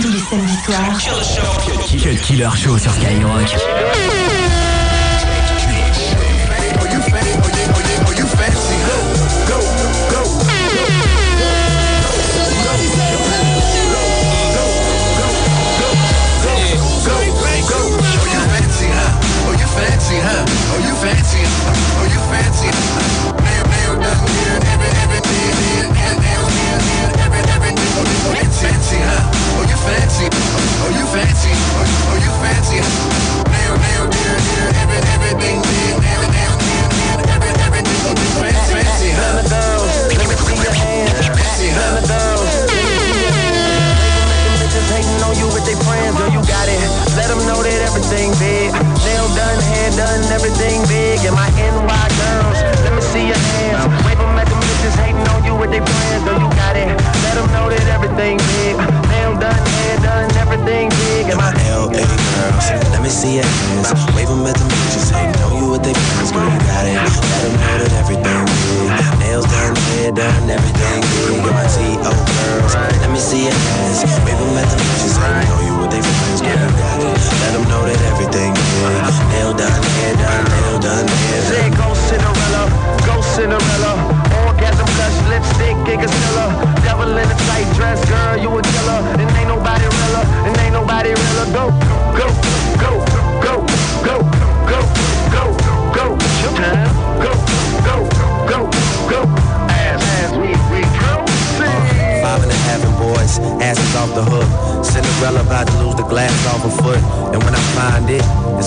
tous les samedis soirs. Killer Show sur Skyrock. Huh? Oh, you fancy, oh, you fancy,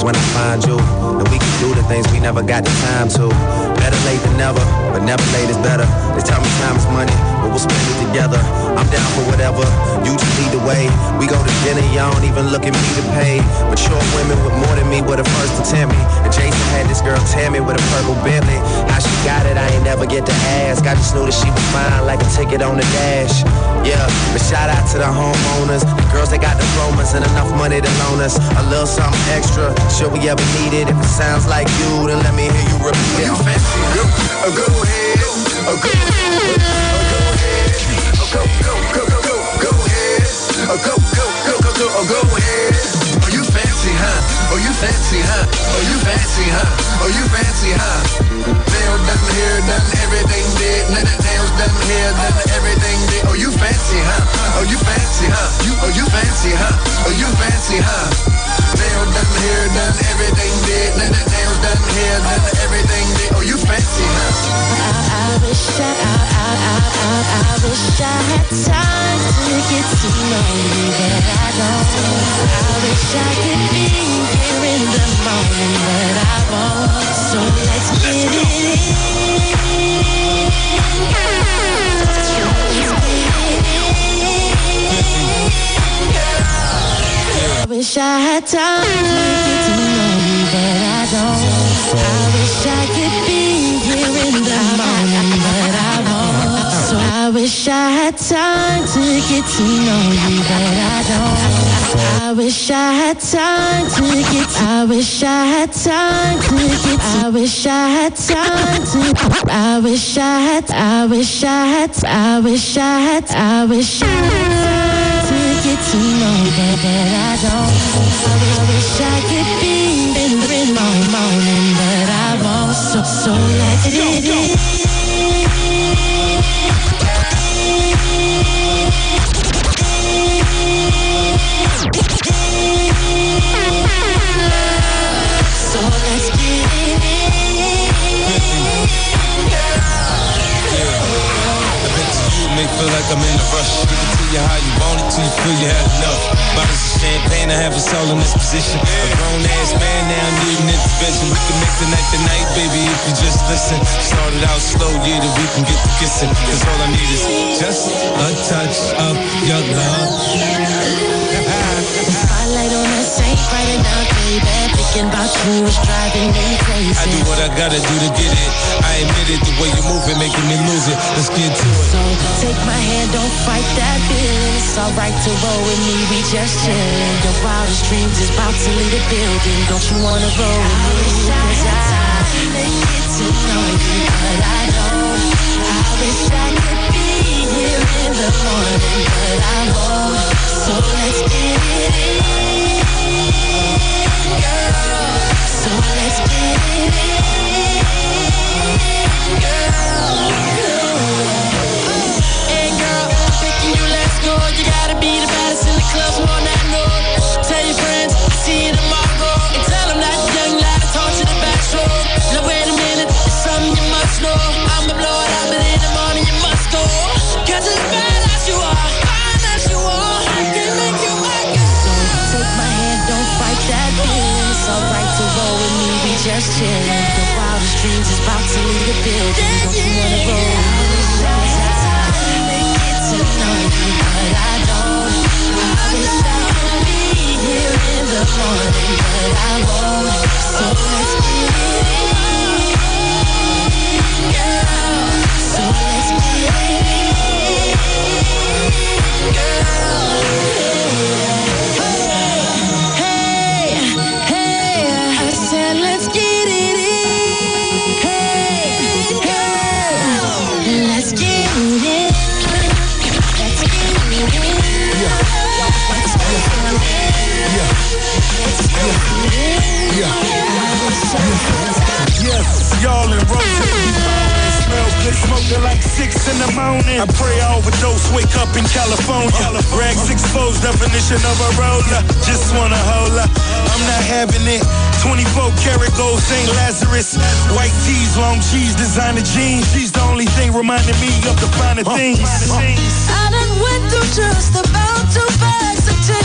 is when I find you. And we can do the things we never got the time to. Better late than never, but never late is better. They tell me time is money, but we'll spend it together. I'm down for whatever, you just lead the way. We go to dinner, y'all don't even look at me to pay. Mature women with more than me were the first to tempt me. And Jason had this girl Tammy with a purple Bentley. How she got it, I ain't never get to ask. I just knew that she was fine like a ticket on the dash. Yeah, but shout out to the homeowners, the girls that got diplomas and enough money to loan us a little something extra. Should we ever need it? If it sounds like you, then let me hear you repeat it. You fancy, go, oh, ahead, oh, go, oh, oh, go, go, go, go, go, go ahead, oh, go, go, go, go, go, oh, go ahead. Oh, you fancy, huh? Oh, you fancy, huh? Oh, you fancy, huh? Oh, you fancy, huh? Nail done, hair done, everything did. Nails done, hair done, everything did. Oh, you fancy, huh? Oh, you fancy, huh? You, oh, you fancy, huh? Oh, you fancy, huh? Nail done, hair done, everything did. Nails done, hair done, everything did. Oh, you fancy, huh? I I, I, I, I, I, I wish I had time to get to know you, but I don't. I wish I could be here in the morning, but I won't. So let's get it in. I wish I had time to get to know you, but I don't. I wish I time to get to know you, but I don't. I wish I had time to get. To, I wish I had time to get. To, I wish I had time to. I wish I had. I wish I had. I wish I had. I wish I had time to get to know you, but but I don't. I wish I could be in the morning, but I won't. So so get it. I have a soul in this position. A grown ass man now needing intervention. We can make the night the night, baby, if you just listen. Started out slow, yeah, that we can get to kissing. Cause all I need is just a touch of your love. Baby. Thinking about you is driving me crazy. I do what I gotta do to get it. I admit it, the way you move it, making me lose it. Let's get to it. So take my hand, don't fight that feeling. It's alright to roll with me, we just chillin'. Your wildest dreams is about to leave the building. Don't you wanna roll with me? I wish I had time to get to know you, but I don't. I wish I could here in the morning, but I'm old, so let's get it in. Yeah. y'all in rotation smell good, smoke like six in the morning. I pray I overdose, wake up in California. California. Rags exposed, definition of a roller. Just wanna hold up, I'm not having it. 24 karat gold St. Lazarus. White tees, long cheese, designer jeans. She's the only thing reminding me of the finer things. I done went through just about two bags of tea.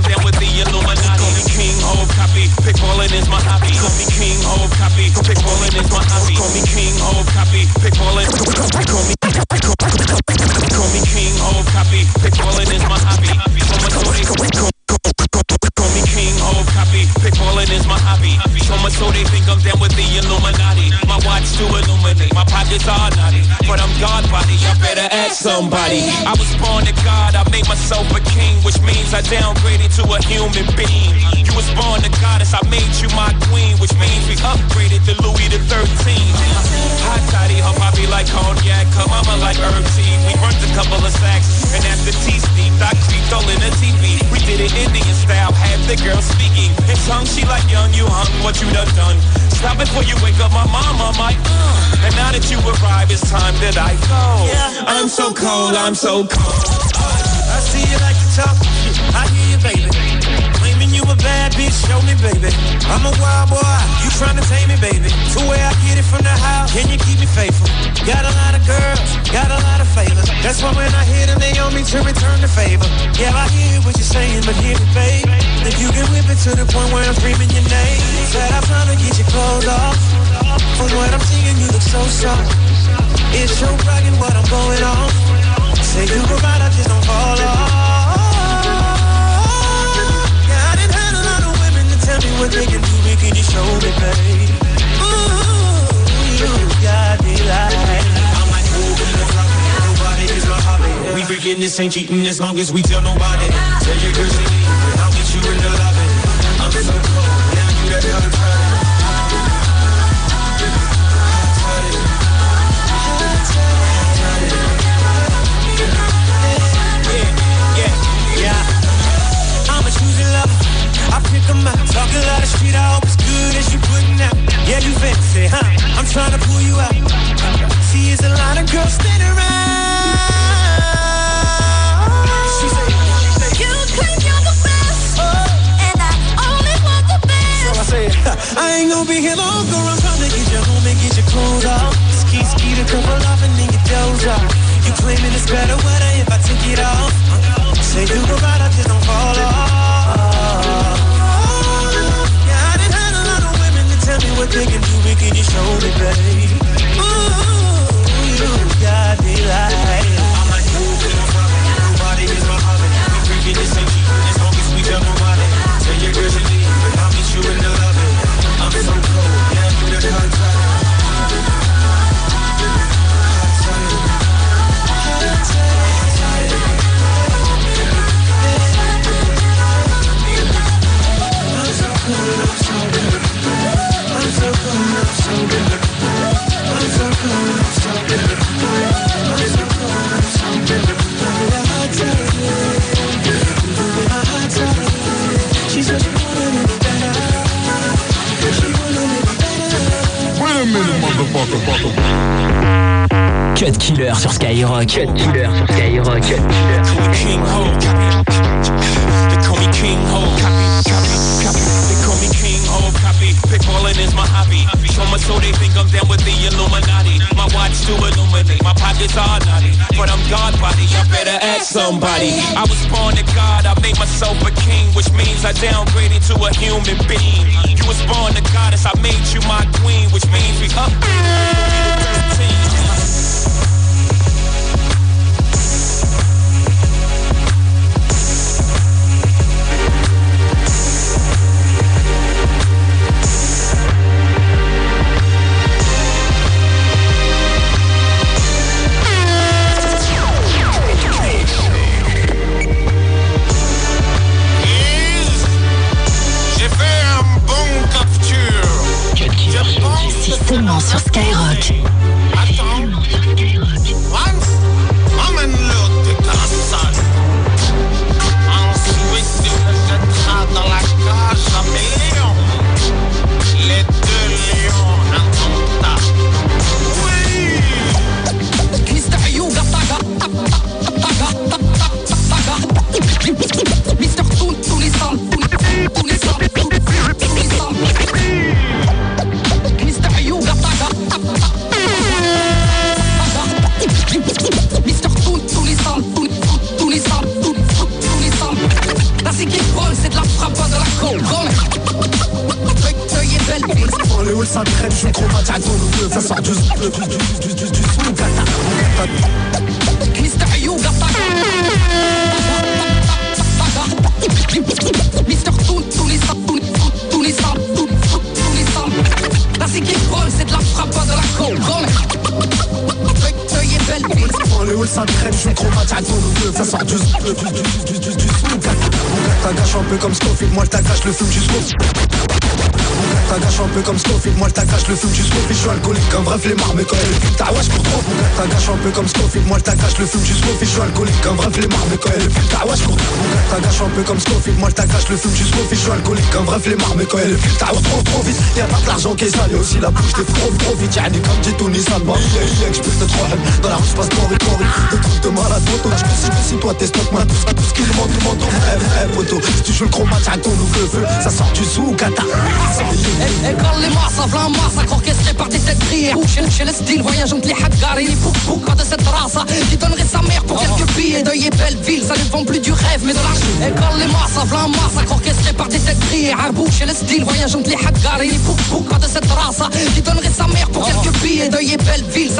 I'm down with the Illuminati. Call me King Hov copy. Pickballin' is my hobby. Call me King Hov copy. Pickballin' is my hobby. Call me King Hov copy. Pickballin'. Call me. Call me King Hov copy. Pickballin' is my hobby. Call me King Hov, copy copy. Is my hobby. So much so they think I'm down with the Illuminati. My watch illuminate. My pockets are naughty. But I'm God body. I better ask somebody. I was born to God. I made myself a king, which means I downgraded to a human being. You was born a goddess. I made you my queen, which means we upgraded to Louis the 13th like cognac, her mama like herb tea. We runs a couple of sacks, and after tea Steeped, I creeped all in the TV. We did it Indian style, had the girl speaking in tongue. She like young, you hung, what you done done? Stop before you wake up my mama, my uh. And now that you arrive, it's time that I go. Yeah, I'm so cold, I'm so cold. Uh, I see you like the top, I hear you, baby. Claiming you a bad bitch, show me, baby. I'm a wild boy, you tryna tame me, baby. To where I get it from the house, can you keep me faithful? That's why when I hit them, they on me to return the favor. Yeah, I hear what you're saying, but hear me, babe. If you can whip it to the point where I'm screaming your name. Said I'm trying to get your clothes off. From what I'm seeing, you look so soft. It's your bragging what I'm going on. Say you go right, I just don't fall off. Yeah, I done had a lot of women to tell me what they can do, but can you show me, babe? Ooh, you got me like. Freaking this ain't cheating as long as we tell nobody. Tell your girls you leave, but I'll get you in the lobby. I'm so cold, now you that a choosy lover. I pick 'em out. Talk a lot of street, I hope it's good as you putting out. Yeah, you fancy, huh? I'm trying to pull you out. See, it's a lot of girls standing around. I so I ain't gonna be here long, girl. I'm trying to get you home and get your clothes off. Ski, ski, the couple off and then get those off. You claiming it's better weather if I take it off. Say you go right, I just don't fall off. Yeah, I done had a lot of women to tell me what they can do, but can you show me, babe? Ooh, you got me like. Because Cut Killer sur Skyrock. Cut Killer sur Skyrock. Cut Killer. Call me King Ho. They call me King Ho. They call me King Ho. Copy. Pickballing is my hobby. So much so they think I'm down with the Illuminati. My watch to illuminate. My pockets are naughty. But I'm God body. I better ask somebody. I was born to God. I made myself a king. Which means I downgraded to a human being. You was born to goddess. I made you my queen. Which means we up. J'ai Ça sort du Mister Yoga Mister Toon, tous les sables, tous les c'est de la frappe, pas de la le hall ça je suis trop matadou Ça sort du Du un peu comme Scofield, moi le tagage, le fume jusqu'au T'agaches un peu comme Scofield, moi le tagache le fume jusqu'au fil. Je suis alcoolique comme vrai flemmard mais quand elle fume ta wesh cours trop mon gars T'agaches un peu comme Scofield, moi le tagache le fume jusqu'au fil. Je suis alcoolique comme vrai flemmard mais quand elle fume ta wesh cours trop mon gars T'agaches un peu comme Scofield, moi le tagache le fume jusqu'au fil. Je suis alcoolique comme vrai flemmard mais quand elle fume ta wesh trop trop vite Y'a pas que l'argent qui est sale, aussi la bouche des trop trop vite. Y'a comme dit Tony Salma, yeah yeah je peux te trop Dans la rue je passe corps et corps Des trucs de là je si toi t'es stock man Tout ce qui demande monde Eh eh poto, si tu joues le chromate à ton nouveau feu Ça sort du sous kata eh, eh, et quand les masses à v'la masse, orchestré par des sept brillées Bouche chez les steel voyageant les hackar et les poux coups pas de cette race ah, Qui donnerait sa mère pour quelques billets d'œil et belle ville Ça ne vend plus du rêve mais de la chouette Et eh, quand les masses à v'la massacre par des sept brillées Arbouche et les steel voyageant les hackar et les poux pas de cette race ah, Qui donnerait sa mère pour quelques billets d'œil et belle ville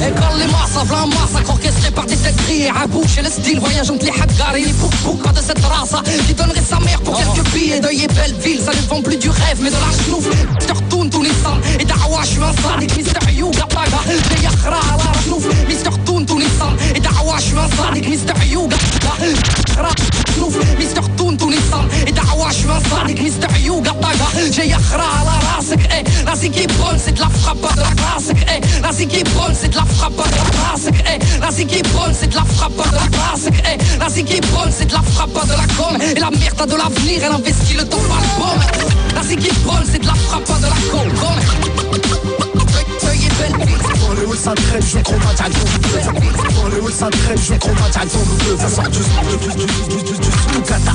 يقال لي معصف لا معصك اوركستري باغ دي تيت كريي عبوش أنا ستيل فواياجونت لي حد غاري بوك بوك بعد cette race qui donnerait sa mère pour quelques billets d'œil et belle ville ça ne vend plus du rêve mais de la chenouf je te retourne tout l'islam et دعوة je suis un sadique Mr. Yuga Paga les yakhra à la chenouf Mr. Toun tout l'islam et دعوة je suis un sadique Mr. Yuga Paga شوف مستر تون تونسان دعوة شو صادق مستر يوغا طاقة جاي أخرى على راسك اي راسي كي بون سيت لا فخابة راسك اي de la pas de Eh zik est bonne c'est de la frappe pas de la Eh la zik est c'est de la frappe pas de la Eh la zik est c'est de la frappe pas de la com Et la merde a de l'avenir Elle investit le temps le bon La zik est bonne c'est de la frappe pas de la com ça à Dans le ça je à Ça sort du du du du du du kata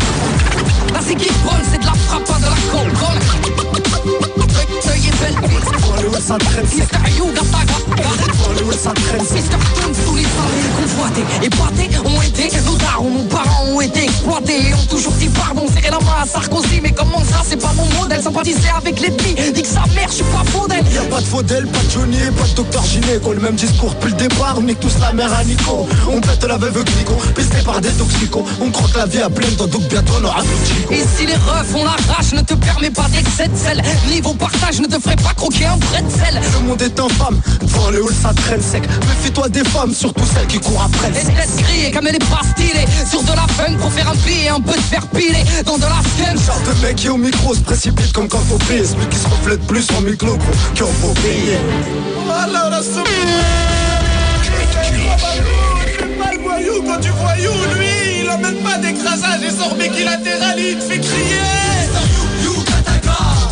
La c'est de la frappe pas de la com ça traîne, c'est Mister Yuga Paga Dans le haut ça traîne, c'est Mister tourne sous les ont été Nos darons, nos parents ont été exploités Et ont toujours dit pardon, serré la main à Sarkozy Mais comment ça, c'est pas mon modèle Sympathiser avec l'ennemi, dit que sa mère, je suis pas faux d'elle Y'a pas de Faudel, pas de Johnny, pas de Docteur Gynéco Le même discours depuis le départ, on nique tous la mère à Nico On pète la veuve Clico, pisté par des toxicos On croque la vie à pleine dents, donc bientôt on aura Et si les refs la rage, ne te permet pas d'excès de sel Niveau partage, ne te pas croquer un de sel Le monde est infâme, devant le hall ça traîne sec. Méfie-toi des femmes, surtout celles qui courent après. Le Et sexe laisse griller comme elle est pas stylée Sur de la fun pour faire un billet Un peu de fer pilé. Dans de la scène. Genre de mec qui au micro se précipite comme quand faut payer Celui qui se reflète plus en micro gros qu'il en faut payer Voilà la pas le voyou quand tu voyou, lui, il emmène pas d'écrasage et sort bilatéral, il te fait crier.